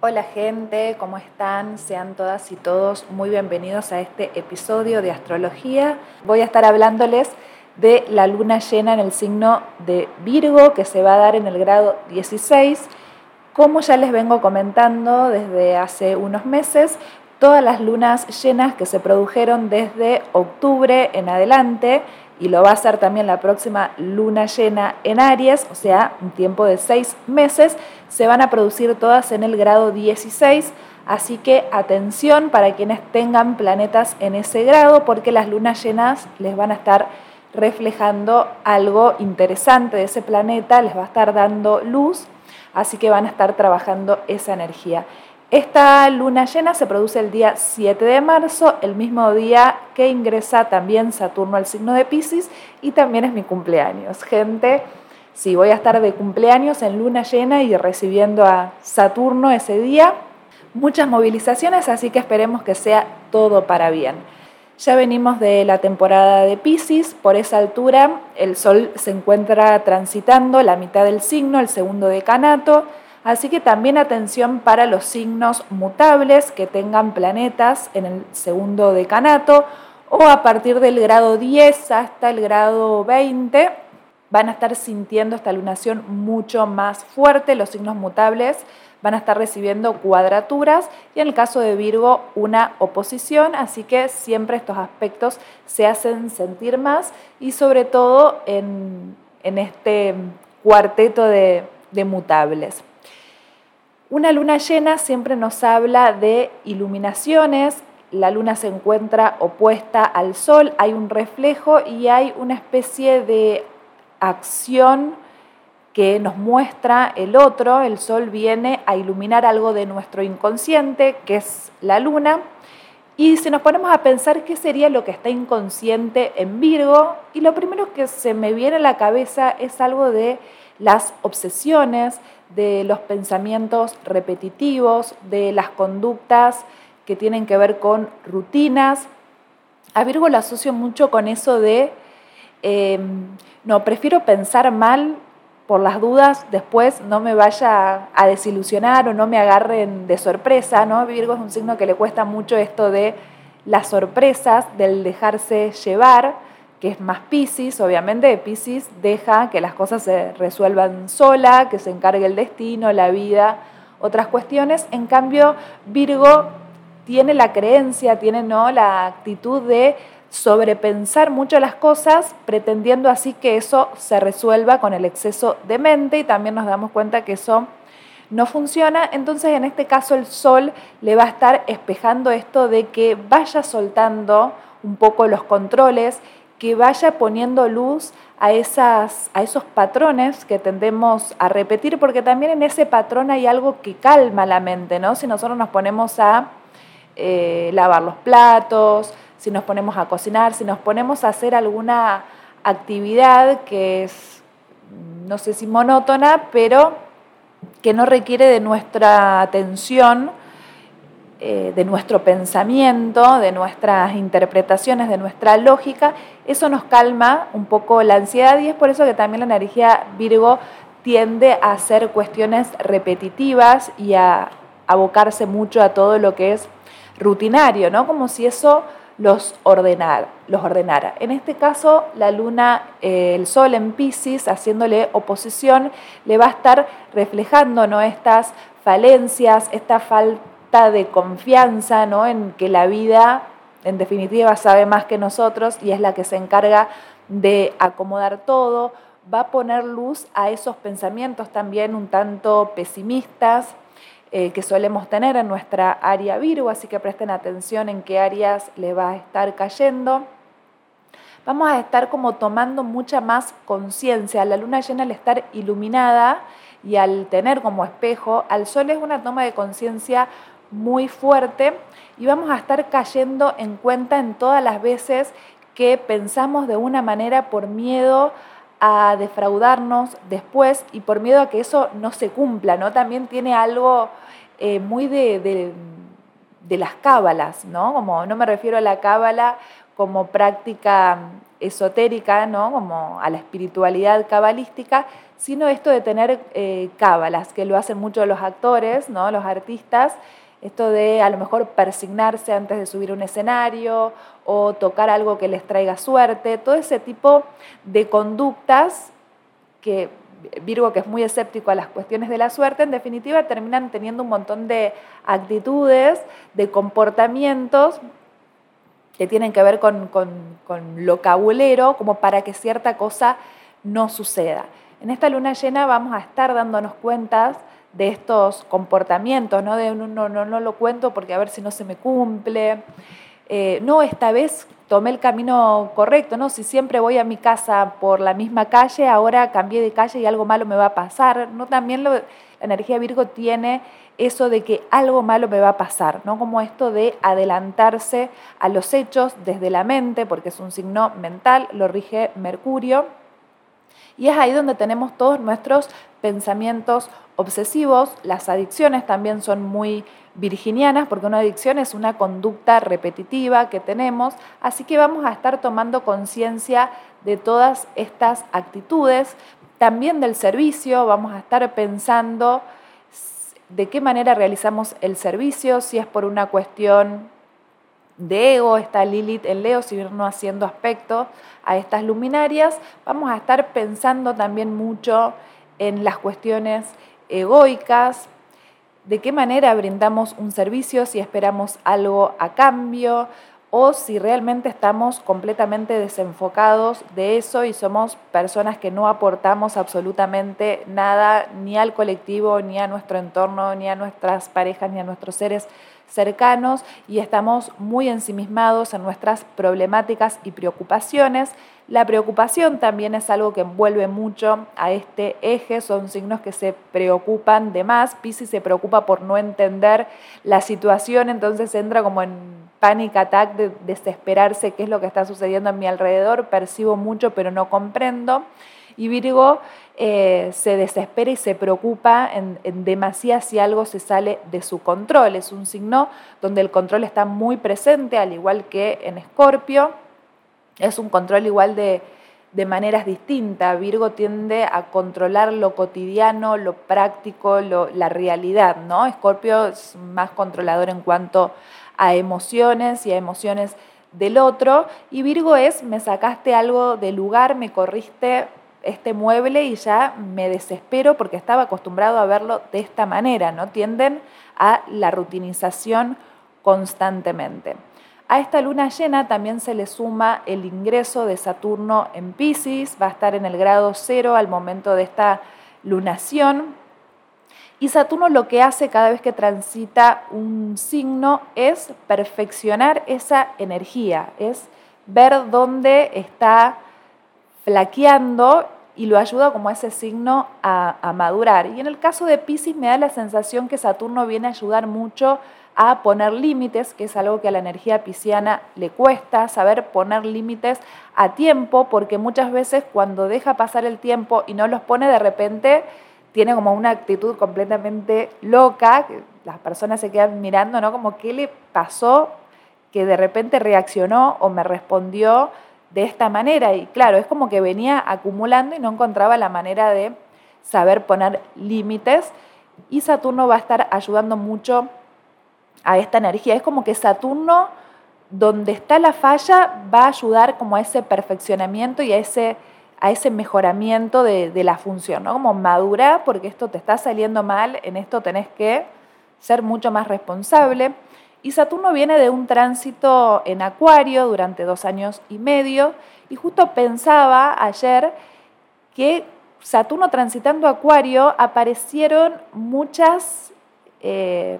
Hola gente, ¿cómo están? Sean todas y todos muy bienvenidos a este episodio de astrología. Voy a estar hablándoles de la luna llena en el signo de Virgo que se va a dar en el grado 16. Como ya les vengo comentando desde hace unos meses, todas las lunas llenas que se produjeron desde octubre en adelante y lo va a hacer también la próxima luna llena en Aries, o sea, un tiempo de seis meses, se van a producir todas en el grado 16, así que atención para quienes tengan planetas en ese grado, porque las lunas llenas les van a estar reflejando algo interesante de ese planeta, les va a estar dando luz, así que van a estar trabajando esa energía. Esta luna llena se produce el día 7 de marzo, el mismo día que ingresa también Saturno al signo de Pisces y también es mi cumpleaños. Gente, sí, voy a estar de cumpleaños en luna llena y recibiendo a Saturno ese día. Muchas movilizaciones, así que esperemos que sea todo para bien. Ya venimos de la temporada de Pisces, por esa altura el Sol se encuentra transitando la mitad del signo, el segundo decanato Así que también atención para los signos mutables que tengan planetas en el segundo decanato o a partir del grado 10 hasta el grado 20 van a estar sintiendo esta lunación mucho más fuerte. Los signos mutables van a estar recibiendo cuadraturas y en el caso de Virgo una oposición, así que siempre estos aspectos se hacen sentir más y sobre todo en, este cuarteto de mutables. Una luna llena siempre nos habla de iluminaciones, la luna se encuentra opuesta al sol, hay un reflejo y hay una especie de acción que nos muestra el otro, el sol viene a iluminar algo de nuestro inconsciente, que es la luna, y si nos ponemos a pensar qué sería lo que está inconsciente en Virgo, y lo primero que se me viene a la cabeza es algo de las obsesiones, de los pensamientos repetitivos, de las conductas que tienen que ver con rutinas. A Virgo lo asocio mucho con eso de, em, no, prefiero pensar mal por las dudas, después no me vaya a desilusionar o no me agarren de sorpresa, ¿no? Virgo es un signo que le cuesta mucho esto de las sorpresas, del dejarse llevar que es más Pisces, obviamente Pisces deja que las cosas se resuelvan sola, que se encargue el destino, la vida, otras cuestiones. En cambio, Virgo tiene la creencia, tiene ¿no? la actitud de sobrepensar mucho las cosas, pretendiendo así que eso se resuelva con el exceso de mente y también nos damos cuenta que eso no funciona. Entonces, en este caso, el Sol le va a estar espejando esto de que vaya soltando un poco los controles que vaya poniendo luz a, esas, a esos patrones que tendemos a repetir, porque también en ese patrón hay algo que calma la mente, ¿no? Si nosotros nos ponemos a eh, lavar los platos, si nos ponemos a cocinar, si nos ponemos a hacer alguna actividad que es, no sé si monótona, pero que no requiere de nuestra atención, eh, de nuestro pensamiento, de nuestras interpretaciones, de nuestra lógica, eso nos calma un poco la ansiedad y es por eso que también la energía Virgo tiende a hacer cuestiones repetitivas y a abocarse mucho a todo lo que es rutinario, ¿no? Como si eso los ordenara. Los ordenara. En este caso, la luna, eh, el sol en Pisces, haciéndole oposición, le va a estar reflejando ¿no? estas falencias, esta falta de confianza ¿no? en que la vida, en definitiva, sabe más que nosotros y es la que se encarga de acomodar todo, va a poner luz a esos pensamientos también un tanto pesimistas eh, que solemos tener en nuestra área Virgo, así que presten atención en qué áreas le va a estar cayendo. Vamos a estar como tomando mucha más conciencia. La luna llena al estar iluminada y al tener como espejo, al sol es una toma de conciencia muy fuerte y vamos a estar cayendo en cuenta en todas las veces que pensamos de una manera por miedo a defraudarnos después y por miedo a que eso no se cumpla, ¿no? También tiene algo eh, muy de, de, las cábalas, ¿no? Como no me refiero a la cábala como práctica esotérica, ¿no? Como a la espiritualidad cabalística, sino esto de tener eh, cábalas, que lo hacen mucho los actores, ¿no? los artistas, esto de a lo mejor persignarse antes de subir un escenario o tocar algo que les traiga suerte, todo ese tipo de conductas que Virgo, que es muy escéptico a las cuestiones de la suerte, en definitiva terminan teniendo un montón de actitudes, de comportamientos que tienen que ver con, lo cabulero, como para que cierta cosa no suceda. En esta luna llena vamos a estar dándonos cuenta de estos comportamientos, ¿no? De no, no, no, lo cuento porque a ver si no se me cumple. Eh, no, esta vez tomé el camino correcto, ¿no? Si siempre voy a mi casa por la misma calle, ahora cambié de calle y algo malo me va a pasar, ¿no? También la energía Virgo tiene eso de que algo malo me va a pasar, ¿no? Como esto de adelantarse a los hechos desde la mente, porque es un signo mental, lo rige Mercurio. Y es ahí donde tenemos todos nuestros pensamientos obsesivos. Las adicciones también son muy virginianas, porque una adicción es una conducta repetitiva que tenemos, así que vamos a estar tomando conciencia de todas estas actitudes, también del servicio, vamos a estar pensando de qué manera realizamos el servicio, si es por una cuestión de ego, está Lilith en Leo, si no haciendo aspecto a estas luminarias, vamos a estar pensando también mucho en las cuestiones egoicas, de qué manera brindamos un servicio, si esperamos algo a cambio o si realmente estamos completamente desenfocados de eso y somos personas que no aportamos absolutamente nada ni al colectivo, ni a nuestro entorno, ni a nuestras parejas, ni a nuestros seres cercanos y estamos muy ensimismados en nuestras problemáticas y preocupaciones. La preocupación también es algo que envuelve mucho a este eje, son signos que se preocupan de más. Pisces se preocupa por no entender la situación, entonces entra como en panic attack de desesperarse qué es lo que está sucediendo a mi alrededor, percibo mucho pero no comprendo. Y Virgo eh, se desespera y se preocupa en, demasía si algo se sale de su control. Es un signo donde el control está muy presente, al igual que en Escorpio. Es un control igual de, de maneras distintas. Virgo tiende a controlar lo cotidiano, lo práctico, la realidad, ¿no? Escorpio es más controlador en cuanto a emociones y a emociones del otro. Y Virgo es, me sacaste algo del lugar, me corriste este mueble y ya me desespero porque estaba acostumbrado a verlo de esta manera, ¿no? Tienden a la rutinización constantemente. A esta luna llena también se le suma el ingreso de Saturno en Pisces, va a estar en el grado cero al momento de esta lunación. Y Saturno lo que hace cada vez que transita un signo es perfeccionar esa energía, es ver dónde está flaqueando y lo ayuda como ese signo a, madurar. Y en el caso de Pisces me da la sensación que Saturno viene a ayudar mucho a poner límites, que es algo que a la energía pisciana le cuesta, saber poner límites a tiempo, porque muchas veces cuando deja pasar el tiempo y no los pone de repente, tiene como una actitud completamente loca, que las personas se quedan mirando, ¿no? Como qué le pasó que de repente reaccionó o me respondió de esta manera. Y claro, es como que venía acumulando y no encontraba la manera de saber poner límites. Y Saturno va a estar ayudando mucho a esta energía. Es como que Saturno, donde está la falla, va a ayudar como a ese perfeccionamiento y a ese, a ese mejoramiento de, la función, ¿no? Como madura, porque esto te está saliendo mal, en esto tenés que ser mucho más responsable. Y Saturno viene de un tránsito en Acuario durante dos años y medio. Y justo pensaba ayer que Saturno transitando Acuario aparecieron muchas, eh,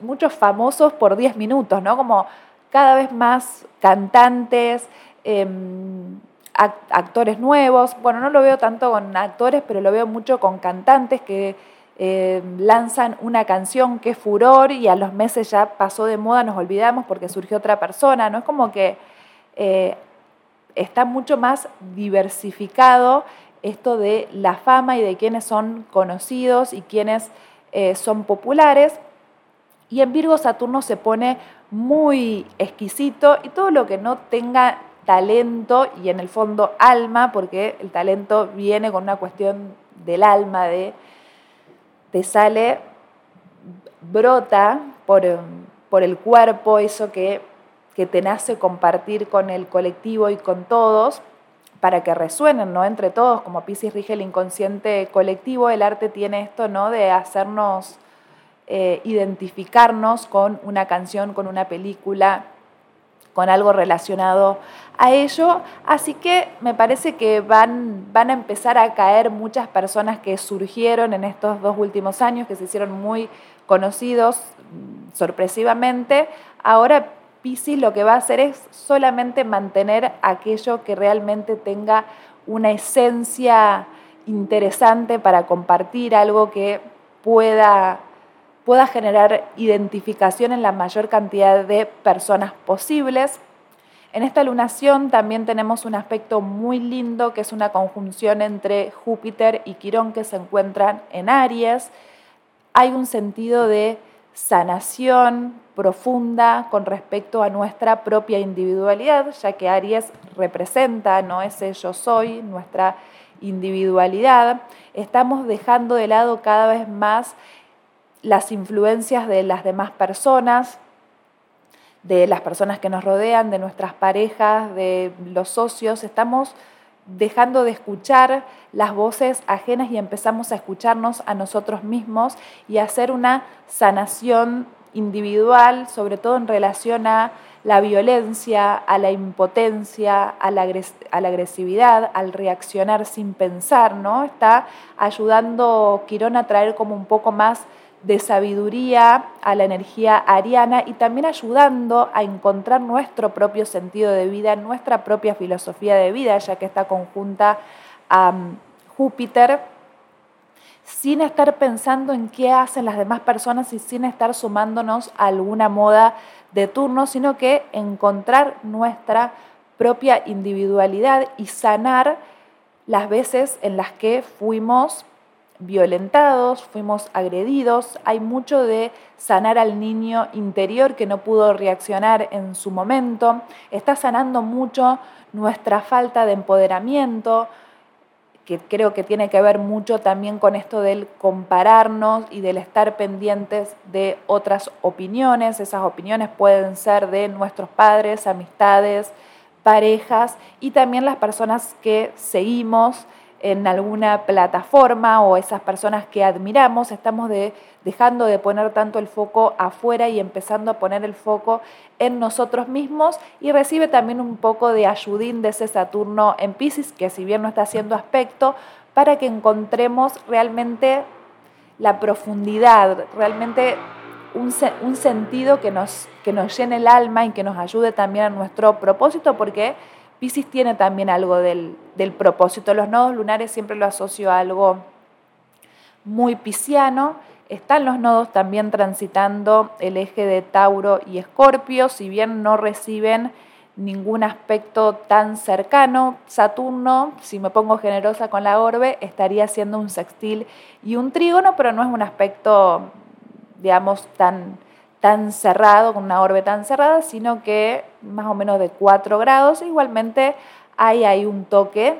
muchos famosos por 10 minutos, ¿no? Como cada vez más cantantes, em, actores nuevos. Bueno, no lo veo tanto con actores, pero lo veo mucho con cantantes que eh, lanzan una canción que es furor y a los meses ya pasó de moda, nos olvidamos porque surgió otra persona, ¿no? Es como que eh, está mucho más diversificado esto de la fama y de quienes son conocidos y quienes eh, son populares. Y en Virgo Saturno se pone muy exquisito y todo lo que no tenga talento y en el fondo alma, porque el talento viene con una cuestión del alma, de te sale, brota por, por el cuerpo, eso que, que te nace compartir con el colectivo y con todos, para que resuenen, ¿no? Entre todos, como Pisces rige el inconsciente colectivo, el arte tiene esto, ¿no? De hacernos eh, identificarnos con una canción, con una película, con algo relacionado a ello. Así que me parece que van, van a empezar a caer muchas personas que surgieron en estos dos últimos años, que se hicieron muy conocidos mm, sorpresivamente. Ahora Pisces lo que va a hacer es solamente mantener aquello que realmente tenga una esencia interesante para compartir, algo que pueda, pueda generar identificación en la mayor cantidad de personas posibles. En esta lunación también tenemos un aspecto muy lindo que es una conjunción entre Júpiter y Quirón que se encuentran en Aries. Hay un sentido de sanación profunda con respecto a nuestra propia individualidad, ya que Aries representa, no ese yo soy, nuestra individualidad. Estamos dejando de lado cada vez más las influencias de las demás personas, de las personas que nos rodean, de nuestras parejas, de los socios. Estamos dejando de escuchar las voces ajenas y empezamos a escucharnos a nosotros mismos y a hacer una sanación individual, sobre todo en relación a la violencia, a la impotencia, a la, agresividad, al reaccionar sin pensar, ¿no? Está ayudando Quirón a traer como un poco más de sabiduría a la energía ariana y también ayudando a encontrar nuestro propio sentido de vida, nuestra propia filosofía de vida, ya que está conjunta a mm, Júpiter, sin estar pensando en qué hacen las demás personas y sin estar sumándonos a alguna moda de turno, sino que encontrar nuestra propia individualidad y sanar las veces en las que fuimos violentados, fuimos agredidos, hay mucho de sanar al niño interior que no pudo reaccionar en su momento, está sanando mucho nuestra falta de empoderamiento, que creo que tiene que ver mucho también con esto del compararnos y del estar pendientes de otras opiniones. Esas opiniones pueden ser de nuestros padres, amistades, parejas y también las personas que seguimos en alguna plataforma o esas personas que admiramos, estamos dejando de poner tanto el foco afuera y empezando a poner el foco en nosotros mismos y recibe también un poco de ayudín de ese Saturno en Pisces, que si bien no está haciendo aspecto, para que encontremos realmente la profundidad, realmente un, un sentido que nos, que nos llene el alma y que nos ayude también a nuestro propósito, porque Pisces tiene también algo del, propósito. Los nodos lunares siempre lo asocio a algo muy pisciano. Están los nodos también transitando el eje de Tauro y Escorpio, si bien no reciben ningún aspecto tan cercano. Saturno, si me pongo generosa con la orbe, estaría haciendo un sextil y un trígono, pero no es un aspecto, digamos, tan, tan cerrado, con una orbe tan cerrada, sino que más o menos de 4 grados. Igualmente hay, hay un toque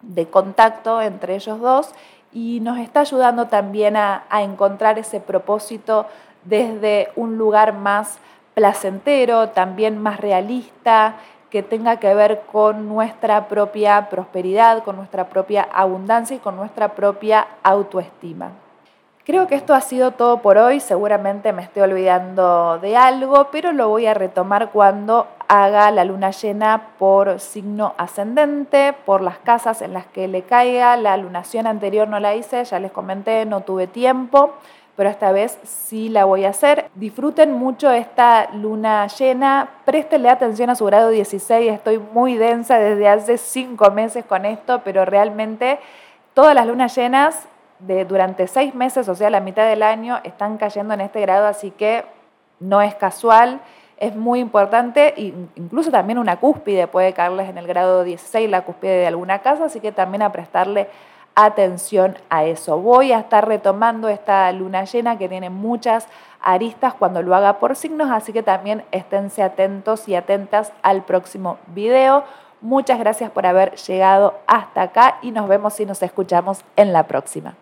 de contacto entre ellos dos y nos está ayudando también a, a encontrar ese propósito desde un lugar más placentero, también más realista, que tenga que ver con nuestra propia prosperidad, con nuestra propia abundancia y con nuestra propia autoestima. Creo que esto ha sido todo por hoy, seguramente me estoy olvidando de algo, pero lo voy a retomar cuando haga la luna llena por signo ascendente, por las casas en las que le caiga. La lunación anterior no la hice, ya les comenté, no tuve tiempo, pero esta vez sí la voy a hacer. Disfruten mucho esta luna llena, préstenle atención a su grado 16, estoy muy densa desde hace cinco meses con esto, pero realmente todas las lunas llenas de durante seis meses, o sea, la mitad del año, están cayendo en este grado, así que no es casual, es muy importante, incluso también una cúspide puede caerles en el grado 16, la cúspide de alguna casa, así que también a prestarle atención a eso. Voy a estar retomando esta luna llena que tiene muchas aristas cuando lo haga por signos, así que también esténse atentos y atentas al próximo video. Muchas gracias por haber llegado hasta acá y nos vemos y nos escuchamos en la próxima.